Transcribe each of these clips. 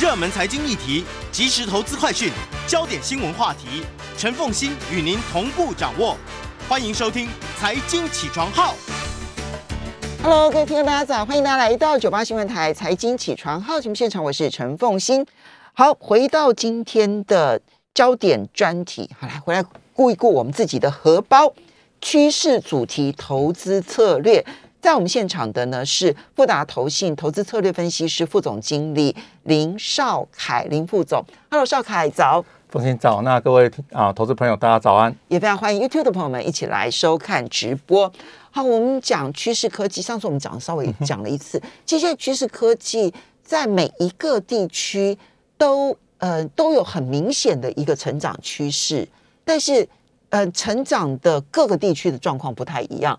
热门财经议题、即时投资快讯、焦点新闻话题，陈凤欣与您同步掌握。欢迎收听《财经起床号》。Hello，各位听众大家早，欢迎大家来到九八新闻台财经起床号节目现场，我是陈凤欣。好，回到今天的焦点专题，好来回来顾一顾我们自己的荷包，趋势主题投资策略。在我们现场的呢是富达投信投资策略分析师副总经理林少凯林副总。Hello，少凯早。奉新早，那各位啊投资朋友，大家早安。也非常欢迎 YouTube 的朋友们一起来收看直播。好，我们讲趋势科技，上次我们讲稍微讲了一次，其实现在趋势科技在每一个地区都呃都有很明显的一个成长趋势，但是呃成长的各个地区的状况不太一样。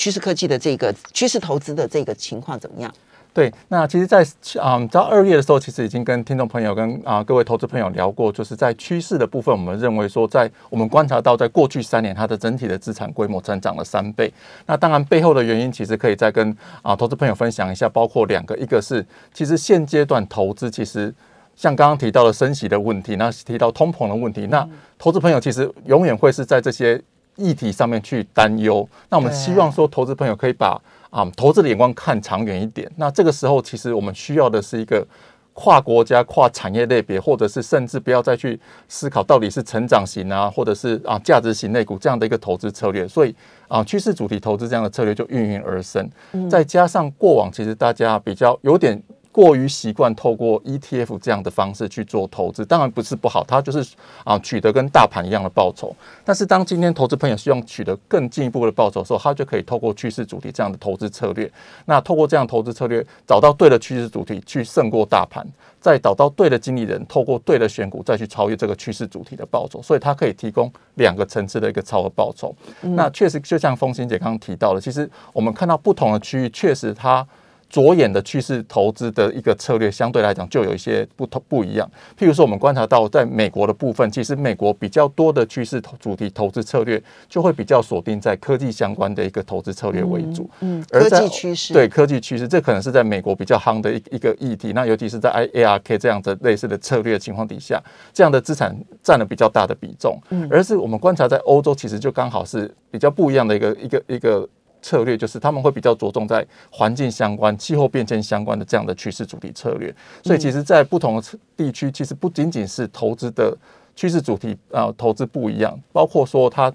趋势科技的这个趋势投资的这个情况怎么样？对，那其实在，啊，你知道二月的时候，其实已经跟听众朋友跟啊各位投资朋友聊过，就是在趋势的部分，我们认为说，在我们观察到，在过去三年，它的整体的资产规模增长了三倍。那当然背后的原因，其实可以再跟啊投资朋友分享一下，包括两个，一个是其实现阶段投资其实。像刚刚提到的升息的问题，那提到通膨的问题，那投资朋友其实永远会是在这些议题上面去担忧。那我们希望说，投资朋友可以把啊投资的眼光看长远一点。那这个时候，其实我们需要的是一个跨国家、跨产业类别，或者是甚至不要再去思考到底是成长型啊，或者是啊价值型类股这样的一个投资策略。所以啊，趋势主题投资这样的策略就应运而生。再加上过往其实大家比较有点。过于习惯透过 ETF 这样的方式去做投资，当然不是不好，它就是啊取得跟大盘一样的报酬。但是当今天投资朋友希望取得更进一步的报酬的时候，他就可以透过趋势主题这样的投资策略。那透过这样投资策略，找到对的趋势主题去胜过大盘，再找到对的经理人，透过对的选股再去超越这个趋势主题的报酬。所以它可以提供两个层次的一个超额报酬。那确实就像风行姐刚刚提到的，其实我们看到不同的区域，确实它。着眼的趋势投资的一个策略，相对来讲就有一些不同不一样。譬如说，我们观察到，在美国的部分，其实美国比较多的趋势主题投资策略，就会比较锁定在科技相关的一个投资策略为主。嗯，科技趋势对科技趋势，这可能是在美国比较夯的一一个议题。那尤其是在 I A R K 这样的类似的策略情况底下，这样的资产占了比较大的比重。嗯，而是我们观察在欧洲，其实就刚好是比较不一样的一个一个一个。策略就是他们会比较着重在环境相关、气候变迁相关的这样的趋势主题策略，所以其实，在不同的地区，其实不仅仅是投资的趋势主题啊，投资不一样，包括说它。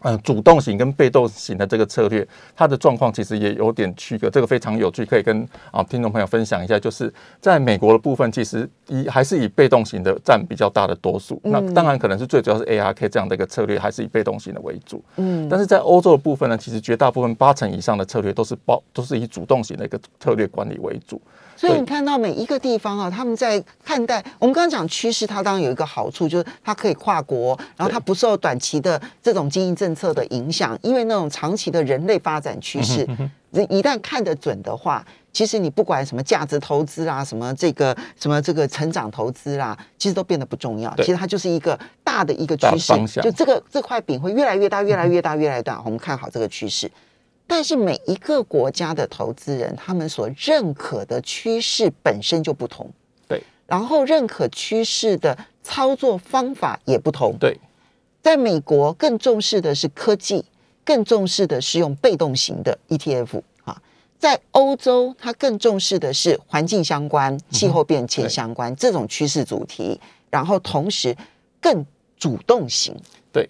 嗯，主动型跟被动型的这个策略，它的状况其实也有点区隔，这个非常有趣，可以跟啊听众朋友分享一下。就是在美国的部分，其实以还是以被动型的占比较大的多数。那当然可能是最主要是 ARK 这样的一个策略，还是以被动型的为主。嗯，但是在欧洲的部分呢，其实绝大部分八成以上的策略都是包都是以主动型的一个策略管理为主。所以你看到每一个地方啊，他们在看待我们刚刚讲趋势，它当然有一个好处，就是它可以跨国，然后它不受短期的这种经营政策的影响，因为那种长期的人类发展趋势，一旦看得准的话，其实你不管什么价值投资啊，什么这个什么这个成长投资啦，其实都变得不重要。其实它就是一个大的一个趋势，就这个这块饼会越来越大，越来越大，越来越大。我们看好这个趋势。但是每一个国家的投资人，他们所认可的趋势本身就不同，对。然后认可趋势的操作方法也不同，对。在美国更重视的是科技，更重视的是用被动型的 ETF 啊。在欧洲，它更重视的是环境相关、气候变迁相关这种趋势主题，然后同时更主动型，对。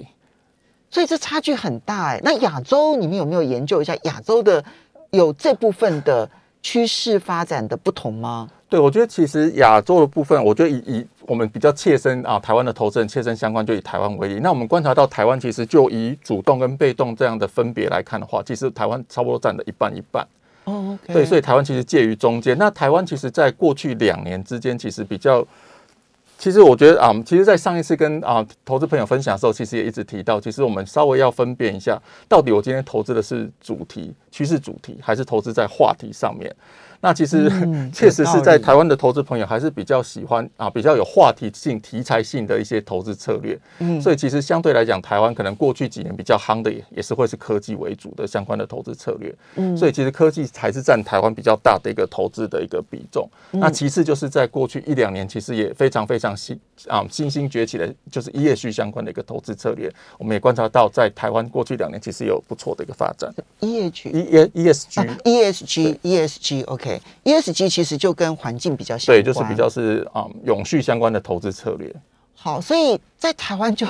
所以这差距很大哎。那亚洲你们有没有研究一下亚洲的有这部分的趋势发展的不同吗？对，我觉得其实亚洲的部分，我觉得以以我们比较切身啊，台湾的投资人切身相关，就以台湾为例。那我们观察到台湾其实就以主动跟被动这样的分别来看的话，其实台湾差不多占了一半一半。哦，对，所以台湾其实介于中间。那台湾其实在过去两年之间，其实比较。其实我觉得啊，其实，在上一次跟啊投资朋友分享的时候，其实也一直提到，其实我们稍微要分辨一下，到底我今天投资的是主题趋势主题，还是投资在话题上面。那其实嗯 确实是在台湾的投资朋友还是比较喜欢啊，比较有话题性、题材性的一些投资策略。嗯所以其实相对来讲，台湾可能过去几年比较夯的也也是会是科技为主的相关的投资策略。嗯所以其实科技还是占台湾比较大的一个投资的一个比重。嗯那其次就是在过去一两年，其实也非常非常新啊新兴崛起的，就是 ESG 相关的一个投资策略。我们也观察到，在台湾过去两年其实有不错的一个发展。EH E E S G 啊 ESG ESG OK ESG 其实就跟环境比较相对，就是比较是啊、永续相关的投资策略。好，所以在台湾就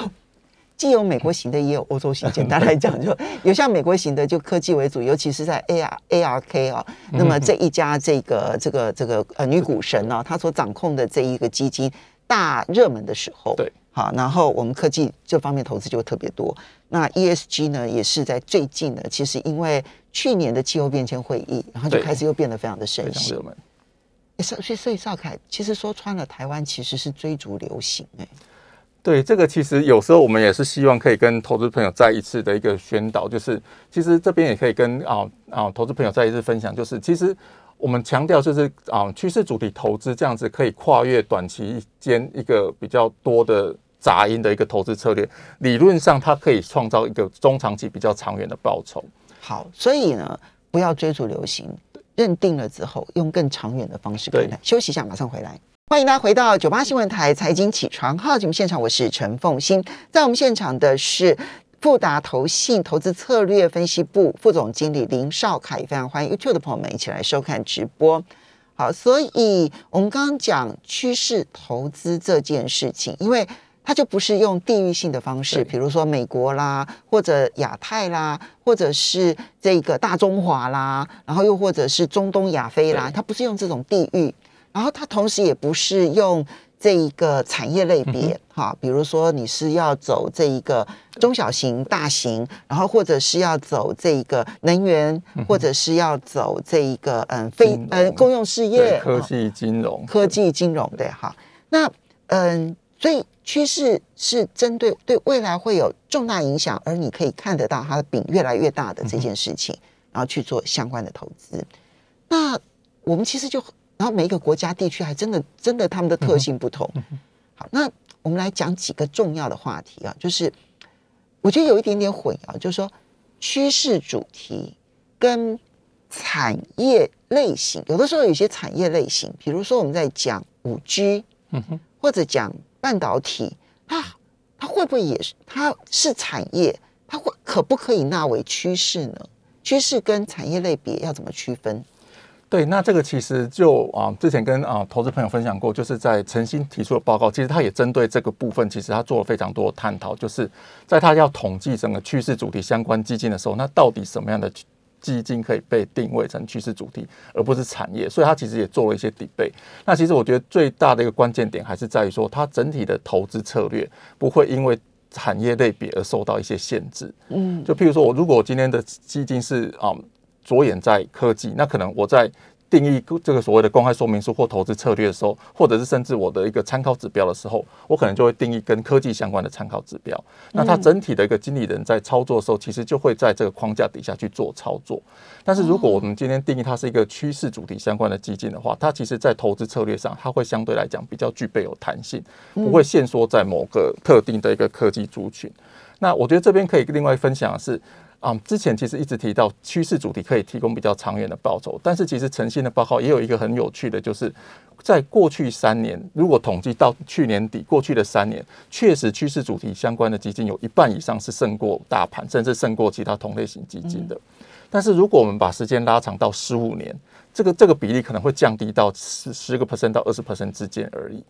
既有美国型的，也有欧洲型。简单来讲，就有像美国型的，就科技为主，尤其是在 AR ARK 啊。那么这一家这个这个这个呃女股神呢、她所掌控的这一个基金大热门的时候，对，好，然后我们科技这方面投资就特别多。那 ESG 呢，也是在最近呢，其实因为去年的气候变迁会议，然后就对开始又变得非常的盛行非常热。门。所以所以所以邵凯，其实说穿了，台湾其实是追逐流行哎、对，这个其实有时候我们也是希望可以跟投资朋友再一次的一个宣导，就是其实这边也可以跟啊啊投资朋友再一次分享，就是其实我们强调就是啊趋势主题投资这样子可以跨越短期间一个比较多的杂音的一个投资策略，理论上它可以创造一个中长期比较长远的报酬。好，所以呢，不要追逐流行，认定了之后，用更长远的方式看待对。休息一下，马上回来。欢迎大家回到九八新闻台财经起床号节目现场，我是陈凤欣，在我们现场的是。富达投信投资策略分析部副总经理林少凯，非常欢迎 YouTube 的朋友们一起来收看直播。好，所以我们刚刚讲趋势投资这件事情，因为它就不是用地域性的方式，比如说美国啦，或者亚太啦，或者是这个大中华啦，然后又或者是中东亚非啦，它不是用这种地域，然后它同时也不是用这一个产业类别，哈、比如说你是要走这一个中小型、大型，然后或者是要走这一个能源，或者是要走这一个嗯非呃公用事业，科技、金融、科技金融对哈。那嗯，所以趋势是针对对未来会有重大影响，而你可以看得到它的饼越来越大的这件事情，然后去做相关的投资。那我们其实就，然后每一个国家地区还真的真的他们的特性不同。好，那我们来讲几个重要的话题啊，就是我觉得有一点点混淆，就是说趋势主题跟产业类型，有的时候有些产业类型，比如说我们在讲五 G，嗯哼或者讲半导体，它它会不会也是它是产业？它会可不可以纳为趋势呢？趋势跟产业类别要怎么区分？对，那这个其实就啊，之前跟啊投资朋友分享过，就是在诚心提出的报告，其实他也针对这个部分，其实他做了非常多的探讨，就是在他要统计整个趋势主题相关基金的时候，那到底什么样的基金可以被定位成趋势主题，而不是产业？所以它其实也做了一些 debate。那其实我觉得最大的一个关键点还是在于说，它整体的投资策略不会因为产业类别而受到一些限制。嗯，就譬如说，我如果我今天的基金是啊、着眼在科技，那可能我在定义这个所谓的公开说明书或投资策略的时候，或者是甚至我的一个参考指标的时候，我可能就会定义跟科技相关的参考指标。那它整体的一个经理人在操作的时候，其实就会在这个框架底下去做操作。但是如果我们今天定义它是一个趋势主题相关的基金的话，它其实在投资策略上，它会相对来讲比较具备有弹性，不会限缩在某个特定的一个科技族群。那我觉得这边可以另外分享的是，啊、之前其实一直提到趋势主题可以提供比较长远的报酬，但是其实诚信的报告也有一个很有趣的，就是在过去三年，如果统计到去年底，过去的三年，确实趋势主题相关的基金有一半以上是胜过大盘，甚至胜过其他同类型基金的。但是如果我们把时间拉长到十五年，这个这个比例可能会降低到十十个 percent 到二十 percent 之间而已。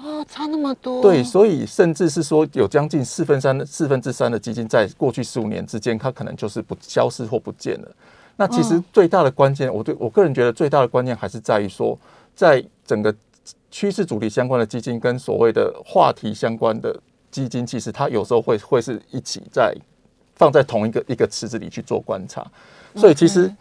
哦，差那么多。对，所以甚至是说有将近四分三四分之三的基金在过去十五年之间，它可能就是不消失或不见了。那其实嗯最大的关键，我对我个人觉得最大的关键还是在于说，在整个趋势主题相关的基金跟所谓的话题相关的基金，其实它有时候会会是一起在放在同一个一个池子里去做观察。所以其实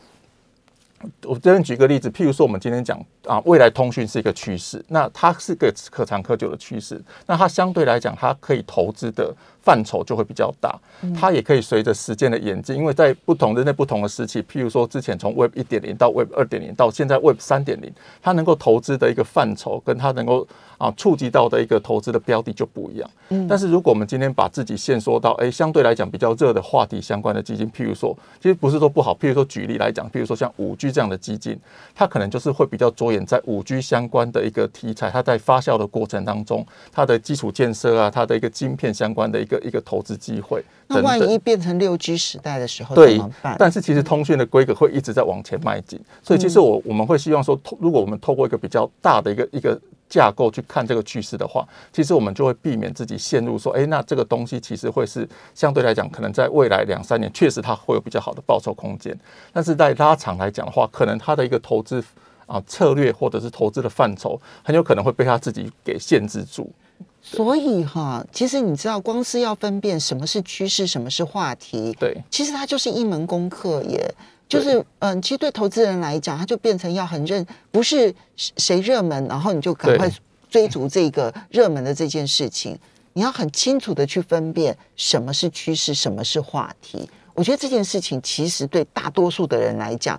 我这边举个例子，譬如说我们今天讲啊，未来通讯是一个趋势，那它是个可长可久的趋势，那它相对来讲，它可以投资的范畴就会比较大，它也可以随着时间的演进，因为在不同的那不同的时期，譬如说之前从 Web 一点零到 Web 二点零到现在 Web 三点零，它能够投资的一个范畴跟它能够啊触及到的一个投资的标的就不一样。但是如果我们今天把自己限缩到哎相对来讲比较热的话题相关的基金，譬如说，其实不是说不好，譬如说举例来讲，譬如说像五 G 这样的基金，它可能就是会比较着眼在五 G 相关的一个题材，它在发酵的过程当中，它的基础建设啊，它的一个晶片相关的一个一个投资机会那。万一变成六 G 时代的时候怎对么办？，但是其实通讯的规格会一直在往前迈进，所以其实我我们会希望说，透如果我们透过一个比较大的一个一个架构去看这个趋势的话，其实我们就会避免自己陷入说，哎，那这个东西其实会是相对来讲，可能在未来两三年确实它会有比较好的报酬空间，但是在拉长来讲的话，可能它的一个投资啊策略或者是投资的范畴，很有可能会被它自己给限制住。所以哈，其实你知道，光是要分辨什么是趋势，什么是话题，对其实它就是一门功课耶。就是嗯，其实对投资人来讲，它就变成要很认，不是谁热门，然后你就赶快追逐这个热门的这件事情。你要很清楚的去分辨什么是趋势，什么是话题。我觉得这件事情其实对大多数的人来讲，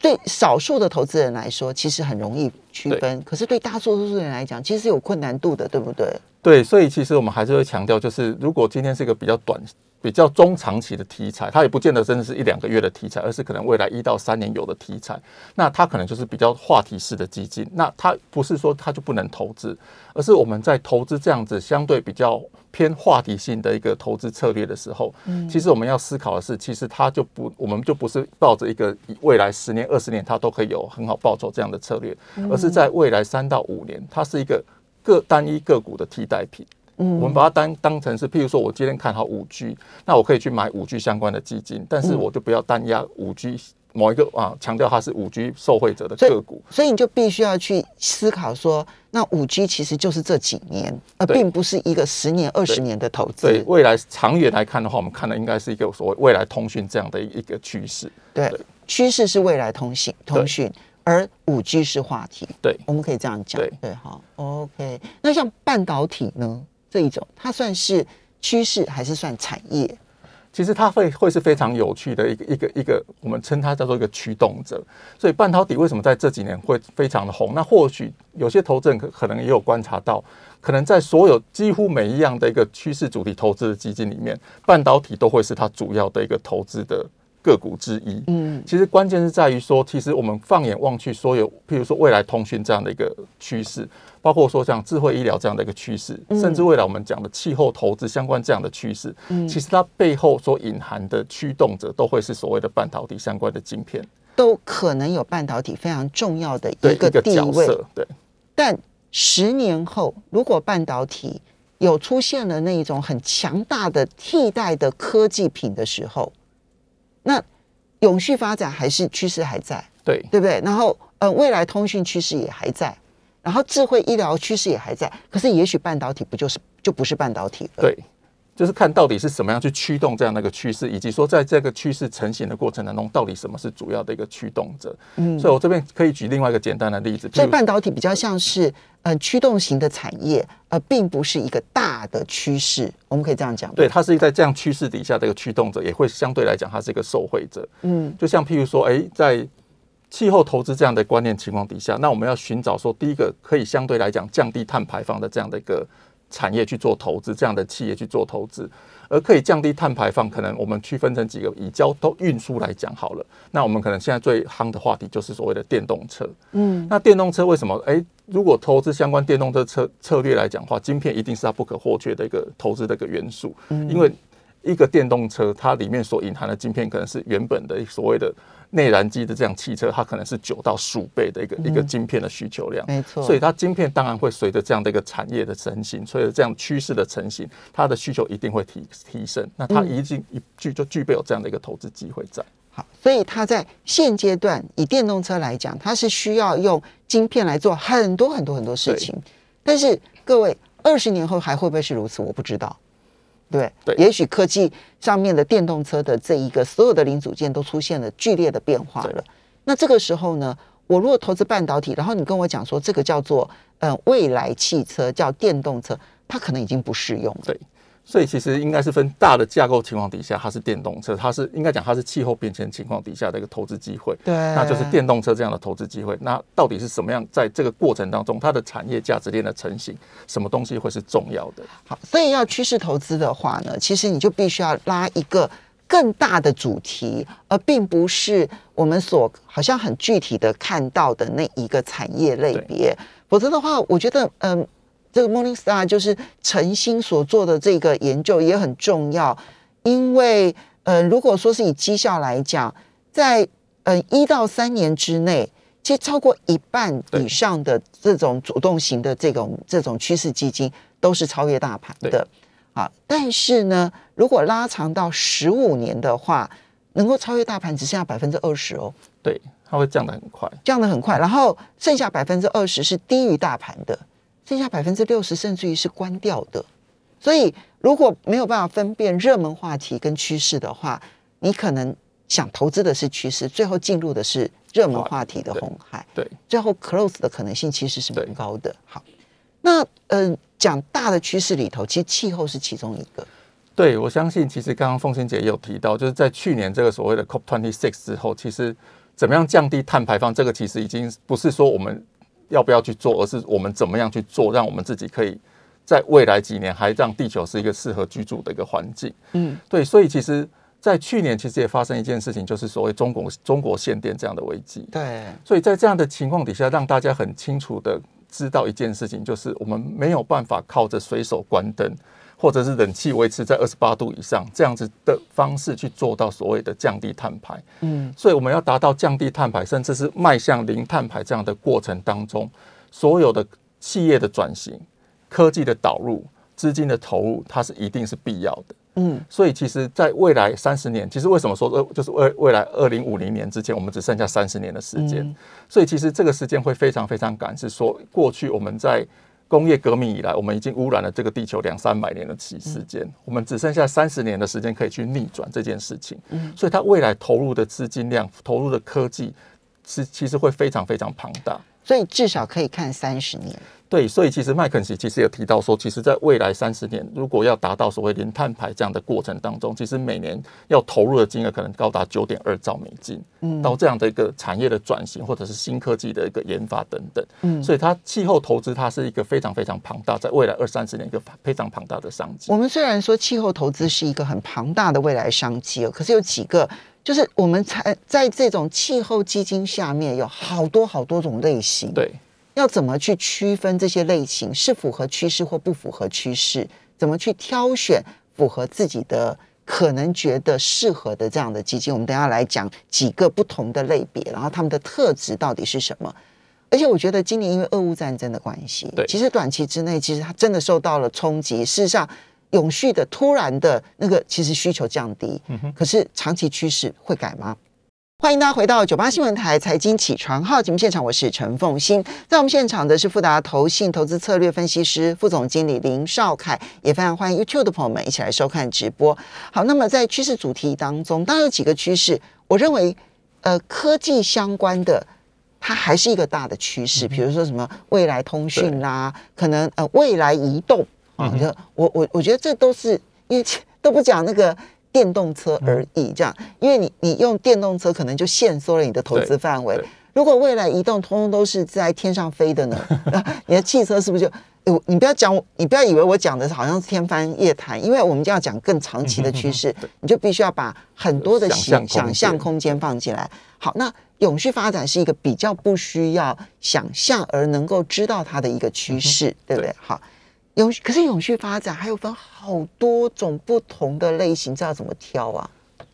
对少数的投资人来说，其实很容易区分。可是对大多数人来讲，其实是有困难度的，对不对？对，所以其实我们还是会强调，就是如果今天是一个比较短、比较中长期的题材，它也不见得真的是一两个月的题材，而是可能未来一到三年有的题材，那它可能就是比较话题式的基金。那它不是说它就不能投资，而是我们在投资这样子相对比较偏话题性的一个投资策略的时候，其实我们要思考的是，其实它就不，我们就不是抱着一个未来十年、二十年它都可以有很好报酬这样的策略，而是在未来三到五年，它是一个个单一个股的替代品。嗯我们把它当当成是，譬如说我今天看好五 G，那我可以去买五 G 相关的基金，但是嗯我就不要单压五 G 某一个啊，强调它是五 G 受惠者的个股。所以你就必须要去思考说，那五 G 其实就是这几年，而对并不是一个十年、二十年的投资。对未来长远来看的话，我们看的应该是一个所谓未来通讯这样的一个趋势。对对趋势是未来通信通讯，而五 G 是话题。对我们可以这样讲。对对，好，OK。那像半导体呢这一种，它算是趋势还是算产业？其实它会会是非常有趣的一个一个一个，我们称它叫做一个驱动者。所以半导体为什么在这几年会非常的红？那或许有些投资人可可能也有观察到，可能在所有几乎每一样的一个趋势主题投资的基金里面，半导体都会是它主要的一个投资的个股之一。嗯，其实关键是在于说，其实我们放眼望去，所有譬如说未来通讯这样的一个趋势，包括说像智慧医疗这样的一个趋势，甚至未来我们讲的气候投资相关这样的趋势，其实它背后所隐含的驱动者，都会是所谓的半导体相关的晶片，都可能有半导体非常重要的一个地角位。色，对但十年后，如果半导体有出现了那一种很强大的替代的科技品的时候，那永续发展还是趋势还在，对对不对？然后呃，未来通讯趋势也还在，然后智慧医疗趋势也还在，可是也许半导体不就是就不是半导体了？对。就是看到底是什么样去驱动这样的一个趋势，以及说在这个趋势成型的过程当中，到底什么是主要的一个驱动者。嗯，所以我这边可以举另外一个简单的例子，所以半导体比较像是呃驱动型的产业，呃，并不是一个大的趋势，我们可以这样讲。对，，它是在这样趋势底下的一个驱动者，也会相对来讲，它是一个受惠者。嗯，就像譬如说，哎，在气候投资这样的观念情况底下，那我们要寻找说，第一个可以相对来讲降低碳排放的这样的一个产业去做投资，这样的企业去做投资，而可以降低碳排放，可能我们区分成几个，以交通运输来讲好了。那我们可能现在最夯的话题就是所谓的电动车。嗯，那电动车为什么？诶，如果投资相关电动车策策略来讲的话，晶片一定是它不可或缺的一个投资的一个元素，因为一个电动车它里面所隐含的晶片，可能是原本的所谓的内燃机的这样汽车，它可能是九到十五倍的一个、一个晶片的需求量。没错。所以它晶片当然会随着这样的一个产业的成型，随着这样趋势的成型，它的需求一定会提提升。那它已经一具就具备有这样的一个投资机会在。好，所以它在现阶段以电动车来讲，它是需要用晶片来做很多很多很多事情。但是各位，二十年后还会不会是如此？我不知道。对，对也许科技上面的电动车的这一个所有的零组件都出现了剧烈的变化了。那这个时候呢，我如果投资半导体，然后你跟我讲说这个叫做呃未来汽车叫电动车，它可能已经不适用了。对，所以其实应该是分大的架构情况底下，它是电动车，它是应该讲它是气候变迁情况底下的一个投资机会。对，那就是电动车这样的投资机会。那到底是什么样？在这个过程当中，它的产业价值链的成型，什么东西会是重要的？好，所以要趋势投资的话呢，其实你就必须要拉一个更大的主题，而并不是我们所好像很具体的看到的那一个产业类别。否则的话，我觉得，嗯，这个 Morningstar 就是诚心所做的这个研究也很重要，因为，呃，如果说是以绩效来讲，在呃一到三年之内，其实超过一半以上的这种主动型的这种这种趋势基金都是超越大盘的。啊，但是呢，如果拉长到十五年的话，能够超越大盘只剩下百分之二十哦。对，它会降得很快，降得很快。然后剩下百分之二十是低于大盘的，剩下百分之六十甚至于是关掉的。所以如果没有办法分辨热门话题跟趋势的话，你可能想投资的是趋势，最后进入的是热门话题的红海。对，最后 close 的可能性其实是蛮高的。好，那嗯。讲大的趋势里头，其实气候是其中一个。对，我相信其实刚刚凤仙姐也有提到，就是在去年这个所谓的 COP twenty six 之后，其实怎么样降低碳排放，这个其实已经不是说我们要不要去做，而是我们怎么样去做，让我们自己可以在未来几年还让地球是一个适合居住的一个环境。嗯，对，所以其实，在去年其实也发生一件事情，就是所谓中国中国限电这样的危机。对，所以在这样的情况底下，让大家很清楚的。知道一件事情，就是我们没有办法靠着随手关灯，或者是冷气维持在二十八度以上这样子的方式去做到所谓的降低碳排。嗯，所以我们要达到降低碳排，甚至是迈向零碳排这样的过程当中，所有的企业的转型、科技的导入、资金的投入，它是一定是必要的。嗯，所以其实，在未来三十年，其实为什么说呃，就是未未来二零五零年之前，我们只剩下三十年的时间。所以其实这个时间会非常非常赶，是说过去我们在工业革命以来，我们已经污染了这个地球两三百年的期时间，我们只剩下三十年的时间可以去逆转这件事情。嗯，所以它未来投入的资金量、投入的科技是其实会非常非常庞大。所以至少可以看三十年。对，所以其实麦肯锡其实有提到说，其实在未来三十年，如果要达到所谓零碳排这样的过程当中，其实每年要投入的金额可能高达九点二兆美金，嗯，到这样的一个产业的转型或者是新科技的一个研发等等，嗯，所以它气候投资它是一个非常非常庞大，在未来二三十年一个非常庞大的商机。我们虽然说气候投资是一个很庞大的未来商机哦，可是有几个，就是我们才在这种气候基金下面有好多好多种类型，对。要怎么去区分这些类型是符合趋势或不符合趋势？怎么去挑选符合自己的可能觉得适合的这样的基金？我们等下来讲几个不同的类别，然后他们的特质到底是什么？而且我觉得今年因为俄乌战争的关系，对，其实短期之内其实它真的受到了冲击。事实上，永续的突然的那个其实需求降低，嗯可是长期趋势会改吗？欢迎大家回到九八新闻台财经起床号节目现场，我是陈凤欣。在我们现场的是富达投信投资策略分析师副总经理林少凯，也非常欢迎 YouTube 的朋友们一起来收看直播。好，那么在趋势主题当中，当然有几个趋势，我认为呃科技相关的它还是一个大的趋势，比如说什么未来通讯啦，可能呃未来移动啊，我我我觉得这都是因为都不讲那个。电动车而已，这样，因为你你用电动车可能就限缩了你的投资范围。如果未来移动通通都是在天上飞的呢？你的汽车是不是就？你不要讲，你不要以为我讲的好像是天方夜谭，因为我们就要讲更长期的趋势，你就必须要把很多的想想象空间放进来。好，那永续发展是一个比较不需要想象而能够知道它的一个趋势，对不对？好。永可是永续发展还有分好多种不同的类型，这要怎么挑啊？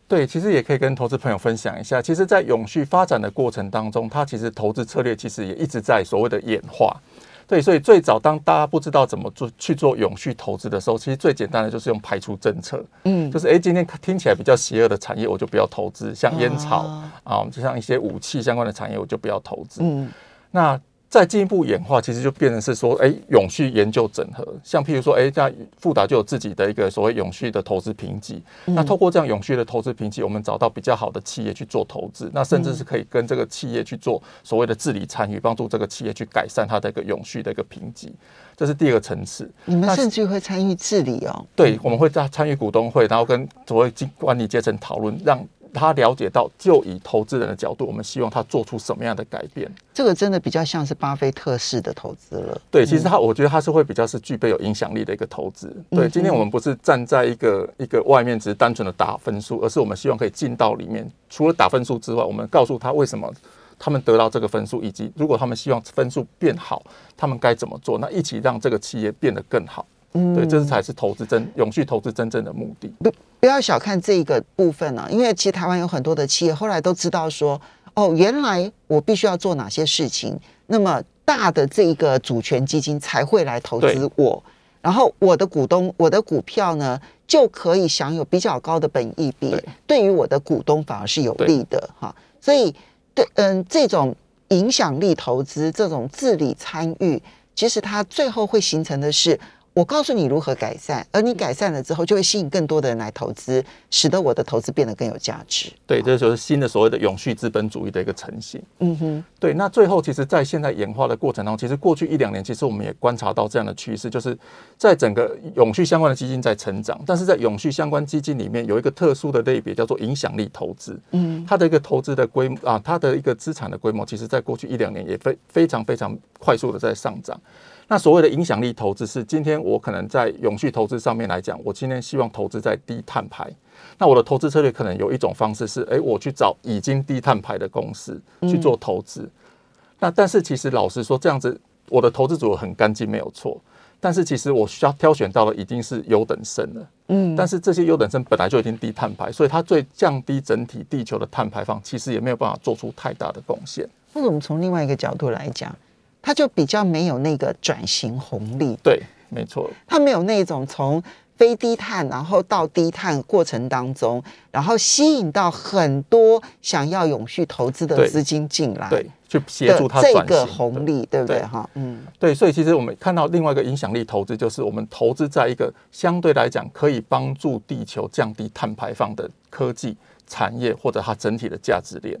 对，其实也可以跟投资朋友分享一下。其实，在永续发展的过程当中，它其实投资策略其实也一直在所谓的演化。对，所以最早当大家不知道怎么做去做永续投资的时候，其实最简单的就是用排除政策。嗯，就是哎，今天听起来比较邪恶的产业，我就不要投资，像烟草啊，就像一些武器相关的产业，我就不要投资。嗯，那。再进一步演化，其实就变成是说，哎，永续研究整合，像譬如说，哎，像富达就有自己的一个所谓永续的投资评级。那透过这样永续的投资评级，我们找到比较好的企业去做投资，那甚至是可以跟这个企业去做所谓的治理参与，帮助这个企业去改善它的一个永续的一个评级。这是第二个层次。你们甚至会参与治理哦？对，我们会在参与股东会，然后跟所谓经管理阶层讨论，让。他了解到，就以投资人的角度，我们希望他做出什么样的改变？这个真的比较像是巴菲特式的投资了。对，其实他，我觉得他是会比较是具备有影响力的一个投资。对，今天我们不是站在一个一个外面，只是单纯的打分数，而是我们希望可以进到里面，除了打分数之外，我们告诉他为什么他们得到这个分数，以及如果他们希望分数变好，他们该怎么做？那一起让这个企业变得更好。对，这才是投资真永续投资真正的目的。不，不要小看这一个部分啊，因为其实台湾有很多的企业后来都知道说，哦，原来我必须要做哪些事情，那么大的这一个主权基金才会来投资我，然后我的股东，我的股票呢就可以享有比较高的本益比，对于我的股东反而是有利的哈。所以，对，嗯，这种影响力投资，这种治理参与，其实它最后会形成的是。我告诉你如何改善，而你改善了之后，就会吸引更多的人来投资，使得我的投资变得更有价值。对，这就是新的所谓的永续资本主义的一个成型。嗯哼，对。那最后，其实，在现在演化的过程当中，其实过去一两年，其实我们也观察到这样的趋势，就是在整个永续相关的基金在成长，但是在永续相关基金里面有一个特殊的类别，叫做影响力投资。嗯，它的一个投资的规模啊，它的一个资产的规模，其实在过去一两年也非非常非常快速的在上涨。那所谓的影响力投资是，今天我可能在永续投资上面来讲，我今天希望投资在低碳排。那我的投资策略可能有一种方式是，哎，我去找已经低碳排的公司去做投资。那但是其实老实说，这样子我的投资组合很干净没有错，但是其实我需要挑选到的已经是优等生了。嗯，但是这些优等生本来就已经低碳排，所以它对降低整体地球的碳排放，其实也没有办法做出太大的贡献。或者我们从另外一个角度来讲。它就比较没有那个转型红利，对，没错，它没有那种从非低碳然后到低碳过程当中，然后吸引到很多想要永续投资的资金进来，对，去协助它这个红利，对不对？哈，嗯，对，所以其实我们看到另外一个影响力投资，就是我们投资在一个相对来讲可以帮助地球降低碳排放的科技产业或者它整体的价值链。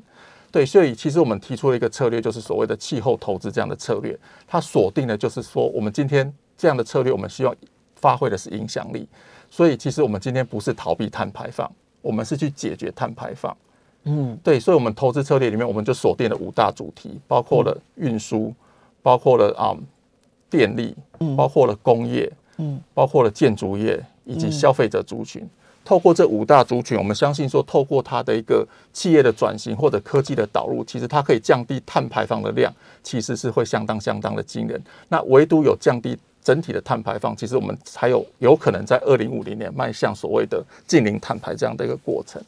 对，所以其实我们提出了一个策略，就是所谓的气候投资这样的策略。它锁定的就是说，我们今天这样的策略，我们希望发挥的是影响力。所以其实我们今天不是逃避碳排放，我们是去解决碳排放。嗯，对，所以我们投资策略里面，我们就锁定了五大主题，包括了运输，包括了啊电力，包括了工业，嗯，包括了建筑业以及消费者族群。透过这五大族群，我们相信说，透过它的一个企业的转型或者科技的导入，其实它可以降低碳排放的量，其实是会相当相当的惊人。那唯独有降低整体的碳排放，其实我们才有有可能在二零五零年迈向所谓的近零碳排这样的一个过程。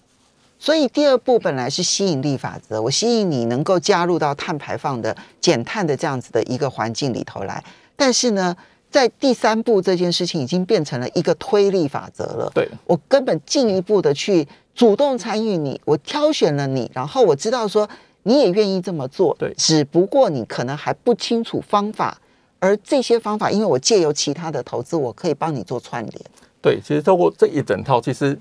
所以第二步本来是吸引力法则，我吸引你能够加入到碳排放的减碳的这样子的一个环境里头来，但是呢？在第三步，这件事情已经变成了一个推力法则了。对我根本进一步的去主动参与你，我挑选了你，然后我知道说你也愿意这么做。对，只不过你可能还不清楚方法，而这些方法，因为我借由其他的投资，我可以帮你做串联。对，其实透过这一整套，其实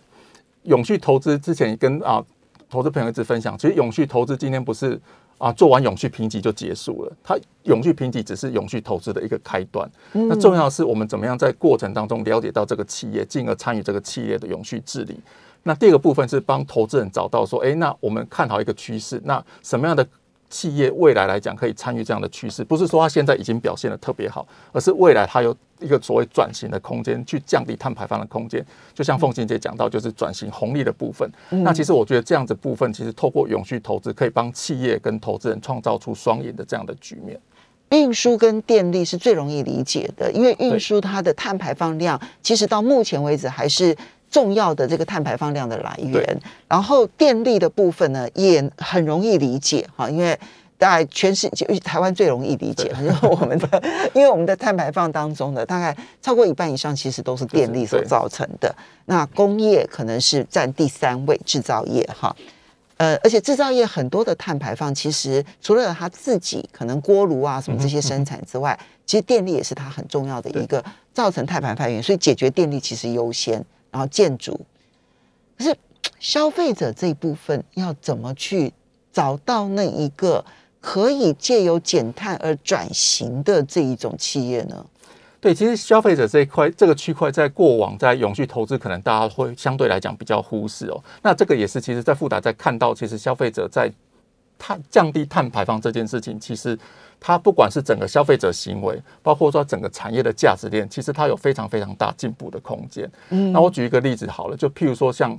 永续投资之前跟啊投资朋友一直分享，其实永续投资今天不是。啊，做完永续评级就结束了。它永续评级只是永续投资的一个开端。那重要的是我们怎么样在过程当中了解到这个企业，进而参与这个企业的永续治理。那第二个部分是帮投资人找到说，哎，那我们看好一个趋势，那什么样的？企业未来来讲可以参与这样的趋势，不是说它现在已经表现的特别好，而是未来它有一个所谓转型的空间，去降低碳排放的空间。就像凤琴姐讲到，就是转型红利的部分。那其实我觉得这样子部分，其实透过永续投资，可以帮企业跟投资人创造出双赢的这样的局面。运输跟电力是最容易理解的，因为运输它的碳排放量，其实到目前为止还是。重要的这个碳排放量的来源，然后电力的部分呢，也很容易理解哈，因为大概全世界台湾最容易理解，因为我们的 因为我们的碳排放当中的大概超过一半以上，其实都是电力所造成的。那工业可能是占第三位，制造业哈。呃，而且制造业很多的碳排放，其实除了它自己可能锅炉啊什么这些生产之外，其实电力也是它很重要的一个造成碳排放源，所以解决电力其实优先，然后建筑。可是消费者这一部分要怎么去找到那一个可以借由减碳而转型的这一种企业呢？对，其实消费者这一块这个区块，在过往在永续投资，可能大家会相对来讲比较忽视哦。那这个也是，其实，在富达在看到，其实消费者在碳降低碳排放这件事情，其实它不管是整个消费者行为，包括说整个产业的价值链，其实它有非常非常大进步的空间。嗯，那我举一个例子好了，就譬如说像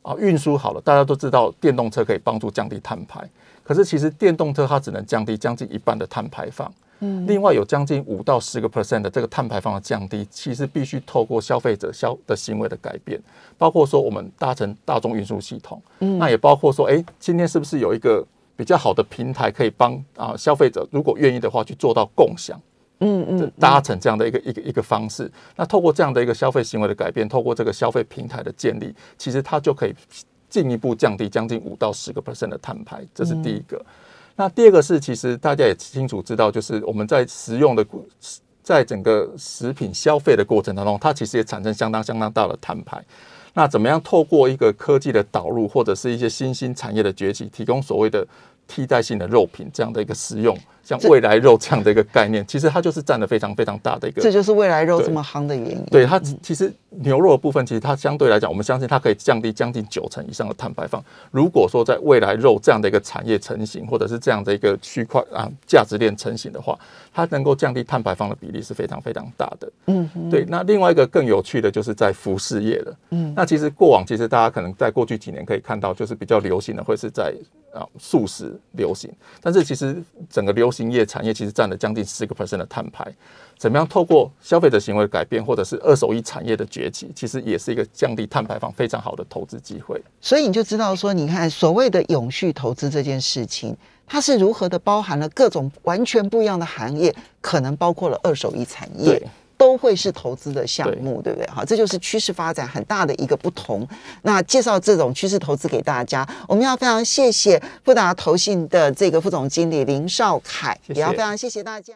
啊运输好了，大家都知道电动车可以帮助降低碳排，可是其实电动车它只能降低将近一半的碳排放。另外有将近五到十个 percent 的这个碳排放的降低，其实必须透过消费者消的行为的改变，包括说我们搭乘大众运输系统，嗯，那也包括说，哎，今天是不是有一个比较好的平台可以帮啊消费者，如果愿意的话去做到共享，嗯嗯，搭乘这样的一个一个一个方式，那透过这样的一个消费行为的改变，透过这个消费平台的建立，其实它就可以进一步降低将近五到十个 percent 的碳排，这是第一个。那第二个是，其实大家也清楚知道，就是我们在食用的，在整个食品消费的过程当中，它其实也产生相当相当大的碳排。那怎么样透过一个科技的导入，或者是一些新兴产业的崛起，提供所谓的替代性的肉品这样的一个使用？像未来肉这样的一个概念，其实它就是占了非常非常大的一个，这就是未来肉这么夯的原因。对它，其实牛肉的部分，其实它相对来讲，我们相信它可以降低将近九成以上的碳排放。如果说在未来肉这样的一个产业成型，或者是这样的一个区块啊价值链成型的话，它能够降低碳排放的比例是非常非常大的。嗯，对。那另外一个更有趣的就是在服饰业了。嗯，那其实过往其实大家可能在过去几年可以看到，就是比较流行的会是在啊素食流行，但是其实整个流行业产业其实占了将近四个 percent 的碳排，怎么样透过消费者行为改变，或者是二手衣产业的崛起，其实也是一个降低碳排放非常好的投资机会。所以你就知道说，你看所谓的永续投资这件事情，它是如何的包含了各种完全不一样的行业，可能包括了二手衣产业。都会是投资的项目，对不对？好，这就是趋势发展很大的一个不同。那介绍这种趋势投资给大家，我们要非常谢谢富达投信的这个副总经理林少凯，也要非常谢谢大家。